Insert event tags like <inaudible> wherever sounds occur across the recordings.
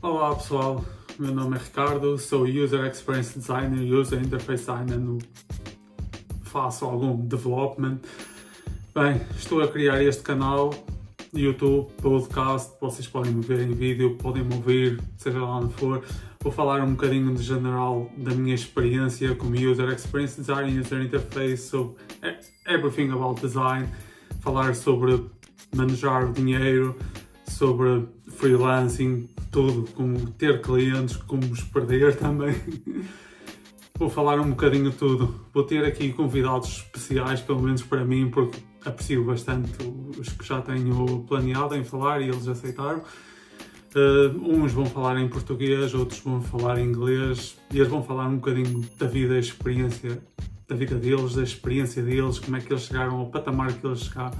Olá pessoal, meu nome é Ricardo, sou User Experience Designer, User Interface Designer, no... faço algum development. Bem, estou a criar este canal, YouTube, podcast, vocês podem me ver em vídeo, podem me ouvir, seja lá onde for. Vou falar um bocadinho de general da minha experiência como User Experience Designer, User Interface, so everything about design, falar sobre manejar dinheiro, sobre freelancing, tudo, como ter clientes, como os perder também. <laughs> Vou falar um bocadinho de tudo. Vou ter aqui convidados especiais, pelo menos para mim, porque aprecio bastante os que já tenho planeado em falar e eles aceitaram. Uh, uns vão falar em português, outros vão falar em inglês e eles vão falar um bocadinho da vida, da experiência da vida deles, da experiência deles, como é que eles chegaram ao patamar que eles chegaram.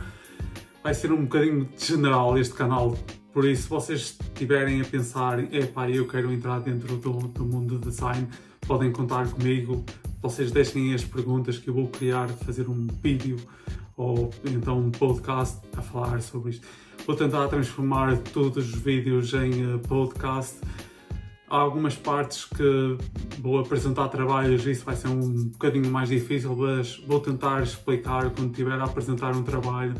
Vai ser um bocadinho general este canal, por isso, se vocês estiverem a pensar, epá, eu quero entrar dentro do, do mundo do design, podem contar comigo. Vocês deixem as perguntas que eu vou criar, fazer um vídeo ou então um podcast a falar sobre isto. Vou tentar transformar todos os vídeos em uh, podcast. Há algumas partes que vou apresentar trabalhos, isso vai ser um bocadinho mais difícil, mas vou tentar explicar quando estiver a apresentar um trabalho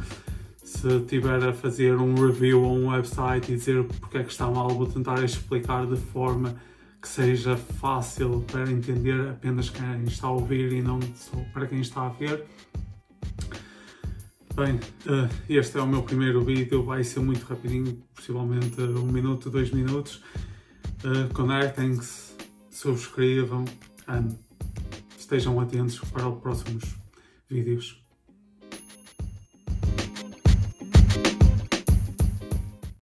se estiver a fazer um review ou um website e dizer porque é que está mal, vou tentar explicar de forma que seja fácil para entender apenas quem está a ouvir e não só para quem está a ver. Bem, eh, este é o meu primeiro vídeo, vai ser muito rapidinho, possivelmente um minuto, dois minutos. Eh, conectem-se, subscrevam estejam atentos para os próximos vídeos.